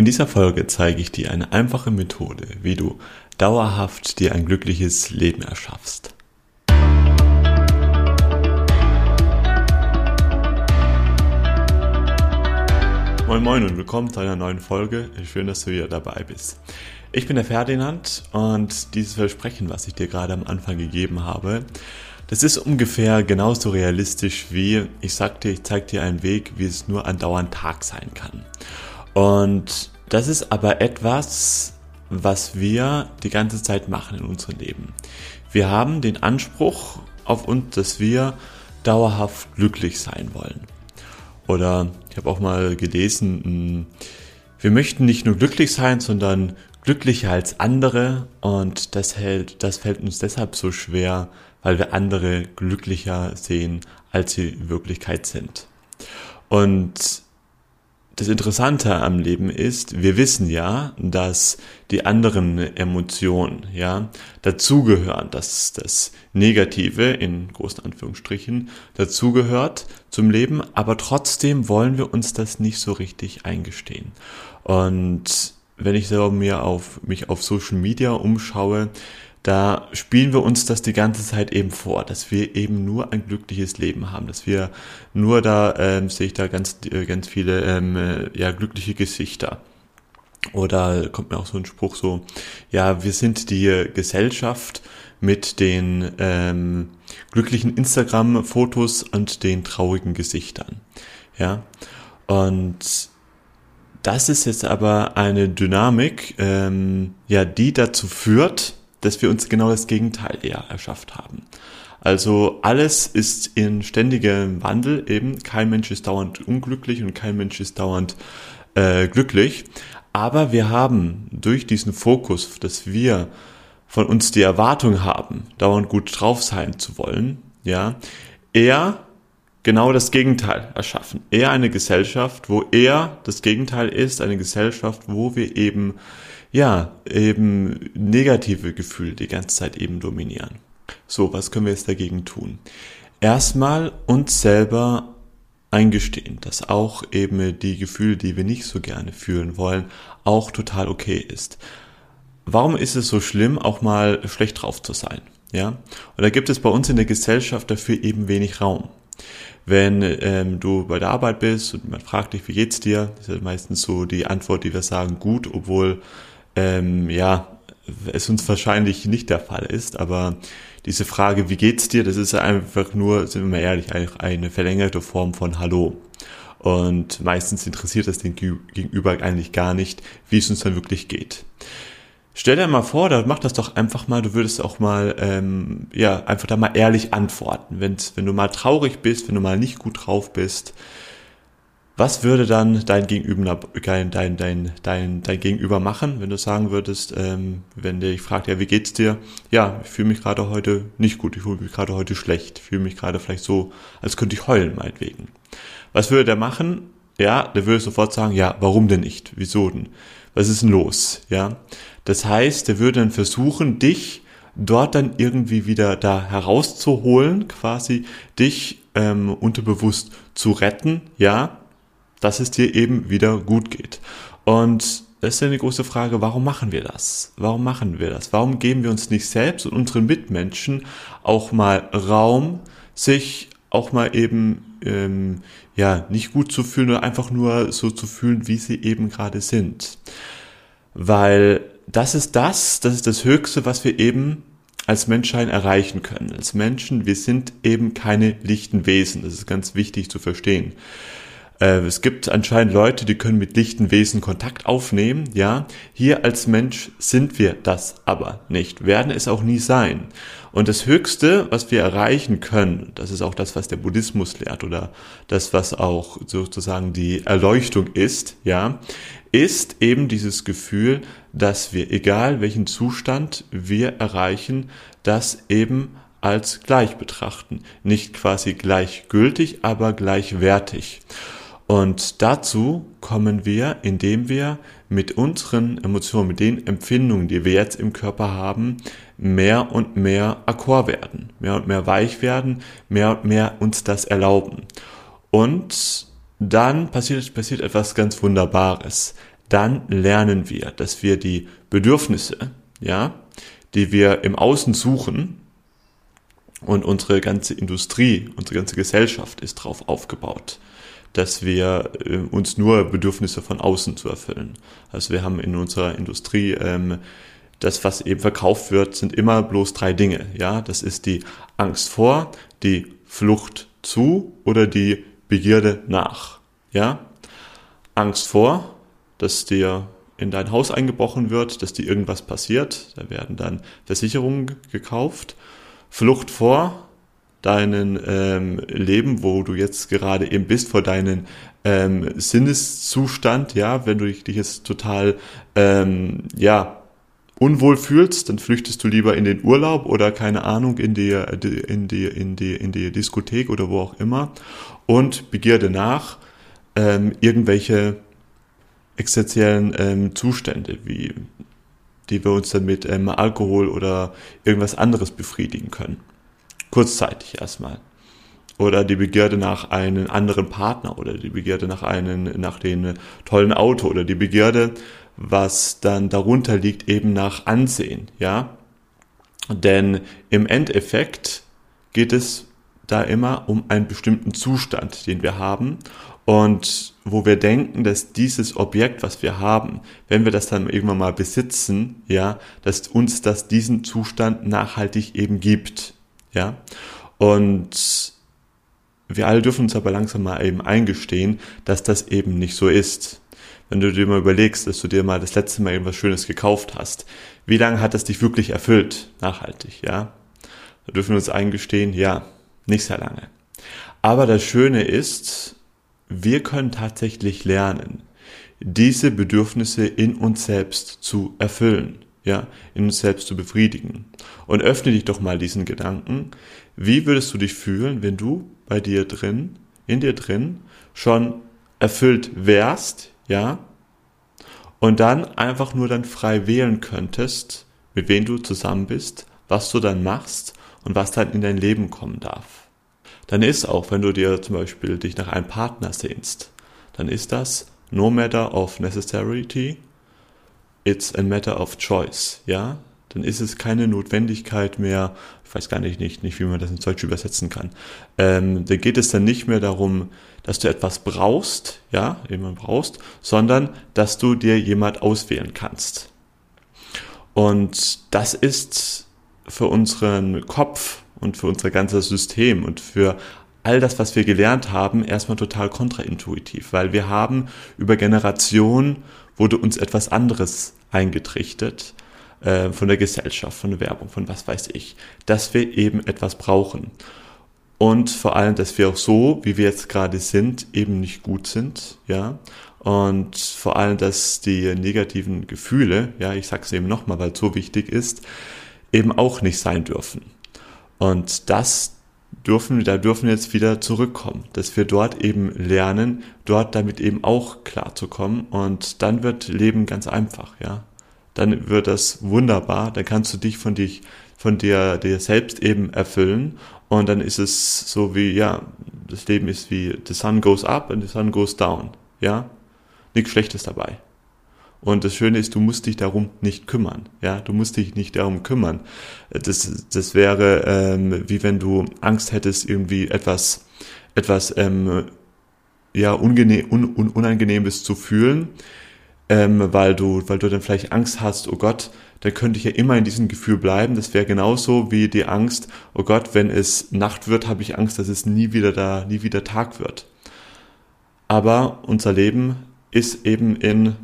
In dieser Folge zeige ich dir eine einfache Methode, wie du dauerhaft dir ein glückliches Leben erschaffst. Moin Moin und willkommen zu einer neuen Folge. Schön, dass du wieder dabei bist. Ich bin der Ferdinand und dieses Versprechen, was ich dir gerade am Anfang gegeben habe, das ist ungefähr genauso realistisch wie ich sagte, ich zeige dir einen Weg, wie es nur andauernd Tag sein kann. Und das ist aber etwas, was wir die ganze Zeit machen in unserem Leben. Wir haben den Anspruch auf uns, dass wir dauerhaft glücklich sein wollen. Oder ich habe auch mal gelesen, hm, wir möchten nicht nur glücklich sein, sondern glücklicher als andere und das hält, das fällt uns deshalb so schwer, weil wir andere glücklicher sehen, als sie in Wirklichkeit sind. Und das Interessante am Leben ist, wir wissen ja, dass die anderen Emotionen, ja, dazugehören, dass das Negative in großen Anführungsstrichen dazugehört zum Leben, aber trotzdem wollen wir uns das nicht so richtig eingestehen. Und wenn ich so mir auf, mich auf Social Media umschaue, da spielen wir uns das die ganze Zeit eben vor, dass wir eben nur ein glückliches Leben haben, dass wir nur da ähm, sehe ich da ganz äh, ganz viele ähm, äh, ja glückliche Gesichter. Oder kommt mir auch so ein Spruch so, ja, wir sind die Gesellschaft mit den ähm, glücklichen Instagram-Fotos und den traurigen Gesichtern. Ja, und das ist jetzt aber eine Dynamik, ähm, ja, die dazu führt, dass wir uns genau das Gegenteil eher erschafft haben. Also alles ist in ständigem Wandel eben. Kein Mensch ist dauernd unglücklich und kein Mensch ist dauernd äh, glücklich. Aber wir haben durch diesen Fokus, dass wir von uns die Erwartung haben, dauernd gut drauf sein zu wollen, ja, eher genau das Gegenteil erschaffen. Eher eine Gesellschaft, wo eher das Gegenteil ist, eine Gesellschaft, wo wir eben ja, eben negative Gefühle die ganze Zeit eben dominieren. So, was können wir jetzt dagegen tun? Erstmal uns selber eingestehen, dass auch eben die Gefühle, die wir nicht so gerne fühlen wollen, auch total okay ist. Warum ist es so schlimm, auch mal schlecht drauf zu sein? Ja, und da gibt es bei uns in der Gesellschaft dafür eben wenig Raum. Wenn ähm, du bei der Arbeit bist und man fragt dich, wie geht's dir, das ist meistens so die Antwort, die wir sagen, gut, obwohl ähm, ja, es uns wahrscheinlich nicht der Fall ist, aber diese Frage, wie geht's dir, das ist einfach nur, sind wir mal ehrlich, eine, verlängerte Form von Hallo. Und meistens interessiert das den Gegenüber eigentlich gar nicht, wie es uns dann wirklich geht. Stell dir mal vor, da mach das doch einfach mal, du würdest auch mal, ähm, ja, einfach da mal ehrlich antworten. Wenn's, wenn du mal traurig bist, wenn du mal nicht gut drauf bist, was würde dann dein Gegenüber, dein, dein, dein, dein, dein Gegenüber machen, wenn du sagen würdest, ähm, wenn der dich fragt, ja, wie geht's dir? Ja, ich fühle mich gerade heute nicht gut, ich fühle mich gerade heute schlecht, fühle mich gerade vielleicht so, als könnte ich heulen, meinetwegen. Was würde der machen? Ja, der würde sofort sagen, ja, warum denn nicht? Wieso denn? Was ist denn los? Ja, das heißt, der würde dann versuchen, dich dort dann irgendwie wieder da herauszuholen, quasi dich ähm, unterbewusst zu retten, ja, dass es dir eben wieder gut geht. Und das ist ja eine große Frage, warum machen wir das? Warum machen wir das? Warum geben wir uns nicht selbst und unseren Mitmenschen auch mal Raum, sich auch mal eben ähm, ja nicht gut zu fühlen oder einfach nur so zu fühlen, wie sie eben gerade sind? Weil das ist das, das ist das Höchste, was wir eben als Menschheit erreichen können. Als Menschen, wir sind eben keine lichten Wesen. Das ist ganz wichtig zu verstehen. Äh, es gibt anscheinend Leute, die können mit lichten Wesen Kontakt aufnehmen, ja. Hier als Mensch sind wir das aber nicht, werden es auch nie sein. Und das Höchste, was wir erreichen können, das ist auch das, was der Buddhismus lehrt oder das, was auch sozusagen die Erleuchtung ist, ja, ist eben dieses Gefühl, dass wir, egal welchen Zustand wir erreichen, das eben als gleich betrachten. Nicht quasi gleichgültig, aber gleichwertig. Und dazu kommen wir, indem wir mit unseren Emotionen, mit den Empfindungen, die wir jetzt im Körper haben, mehr und mehr akkord werden, mehr und mehr weich werden, mehr und mehr uns das erlauben. Und dann passiert, passiert etwas ganz Wunderbares. dann lernen wir, dass wir die Bedürfnisse, ja, die wir im Außen suchen, und unsere ganze Industrie, unsere ganze Gesellschaft ist darauf aufgebaut, dass wir äh, uns nur Bedürfnisse von außen zu erfüllen. Also wir haben in unserer Industrie ähm, das, was eben verkauft wird, sind immer bloß drei Dinge. Ja, das ist die Angst vor, die Flucht zu oder die Begierde nach. Ja, Angst vor, dass dir in dein Haus eingebrochen wird, dass dir irgendwas passiert. Da werden dann Versicherungen gekauft. Flucht vor deinen ähm, Leben, wo du jetzt gerade eben bist, vor deinen ähm, Sinneszustand, ja, wenn du dich, dich jetzt total, ähm, ja, unwohl fühlst, dann flüchtest du lieber in den Urlaub oder keine Ahnung in die in die in die in die Diskothek oder wo auch immer und Begierde nach ähm, irgendwelche existenziellen ähm, Zustände wie die wir uns dann mit ähm, Alkohol oder irgendwas anderes befriedigen können. Kurzzeitig erstmal. Oder die Begierde nach einem anderen Partner oder die Begierde nach einem, nach dem tollen Auto oder die Begierde, was dann darunter liegt, eben nach Ansehen, ja. Denn im Endeffekt geht es da immer um einen bestimmten Zustand, den wir haben und wo wir denken, dass dieses Objekt, was wir haben, wenn wir das dann irgendwann mal besitzen, ja, dass uns das diesen Zustand nachhaltig eben gibt, ja. Und wir alle dürfen uns aber langsam mal eben eingestehen, dass das eben nicht so ist. Wenn du dir mal überlegst, dass du dir mal das letzte Mal irgendwas Schönes gekauft hast, wie lange hat es dich wirklich erfüllt, nachhaltig, ja? Da dürfen wir uns eingestehen, ja, nicht sehr lange. Aber das Schöne ist, wir können tatsächlich lernen, diese Bedürfnisse in uns selbst zu erfüllen, ja, in uns selbst zu befriedigen. Und öffne dich doch mal diesen Gedanken. Wie würdest du dich fühlen, wenn du bei dir drin, in dir drin, schon erfüllt wärst, ja, und dann einfach nur dann frei wählen könntest, mit wem du zusammen bist, was du dann machst und was dann in dein Leben kommen darf dann ist auch, wenn du dir zum Beispiel dich nach einem Partner sehnst, dann ist das no matter of necessity, it's a matter of choice, ja? Dann ist es keine Notwendigkeit mehr, ich weiß gar nicht, nicht, nicht wie man das in Deutsch übersetzen kann. Ähm, da geht es dann nicht mehr darum, dass du etwas brauchst, ja, jemand brauchst, sondern dass du dir jemand auswählen kannst. Und das ist für unseren Kopf und für unser ganzes System und für all das, was wir gelernt haben, erstmal total kontraintuitiv, weil wir haben über Generationen wurde uns etwas anderes eingetrichtert äh, von der Gesellschaft, von der Werbung, von was weiß ich, dass wir eben etwas brauchen. Und vor allem, dass wir auch so, wie wir jetzt gerade sind, eben nicht gut sind, ja. Und vor allem, dass die negativen Gefühle, ja, ich sag's eben nochmal, weil es so wichtig ist, eben auch nicht sein dürfen. Und das dürfen, da dürfen wir jetzt wieder zurückkommen, dass wir dort eben lernen, dort damit eben auch klarzukommen und dann wird Leben ganz einfach, ja. Dann wird das wunderbar, dann kannst du dich von dich, von dir, dir selbst eben erfüllen und dann ist es so wie, ja, das Leben ist wie, the sun goes up and the sun goes down, ja. Nichts Schlechtes dabei. Und das Schöne ist, du musst dich darum nicht kümmern. Ja, du musst dich nicht darum kümmern. Das, das wäre ähm, wie wenn du Angst hättest, irgendwie etwas, etwas ähm, ja ungenehm, un, un, unangenehmes zu fühlen, ähm, weil du, weil du dann vielleicht Angst hast. Oh Gott, dann könnte ich ja immer in diesem Gefühl bleiben. Das wäre genauso wie die Angst. Oh Gott, wenn es Nacht wird, habe ich Angst, dass es nie wieder da, nie wieder Tag wird. Aber unser Leben ist eben in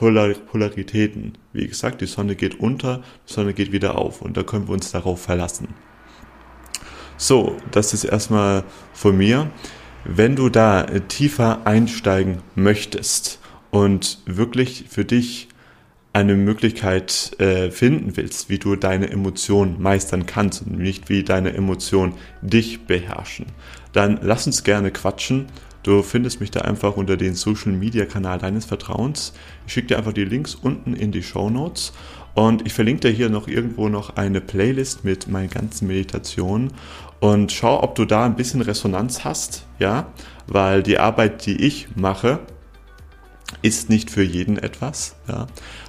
Polar Polaritäten. Wie gesagt, die Sonne geht unter, die Sonne geht wieder auf und da können wir uns darauf verlassen. So, das ist erstmal von mir. Wenn du da tiefer einsteigen möchtest und wirklich für dich eine Möglichkeit äh, finden willst, wie du deine Emotionen meistern kannst und nicht wie deine Emotionen dich beherrschen, dann lass uns gerne quatschen Du findest mich da einfach unter den Social Media Kanal deines Vertrauens. Ich schicke dir einfach die Links unten in die Show Notes. Und ich verlinke dir hier noch irgendwo noch eine Playlist mit meinen ganzen Meditationen. Und schau, ob du da ein bisschen Resonanz hast, ja, weil die Arbeit, die ich mache, ist nicht für jeden etwas, ja,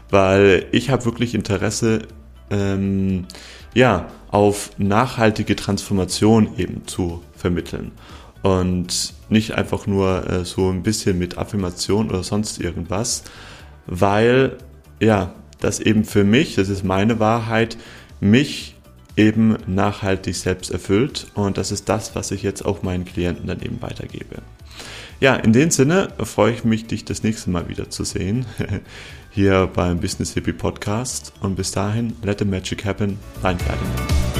weil ich habe wirklich Interesse, ähm, ja, auf nachhaltige Transformation eben zu vermitteln und nicht einfach nur äh, so ein bisschen mit Affirmation oder sonst irgendwas, weil ja, das eben für mich, das ist meine Wahrheit, mich eben nachhaltig selbst erfüllt und das ist das, was ich jetzt auch meinen Klienten dann eben weitergebe. Ja, in dem Sinne freue ich mich, dich das nächste Mal wieder zu sehen hier beim Business Hippie Podcast und bis dahin, let the magic happen, dein Ferdinand.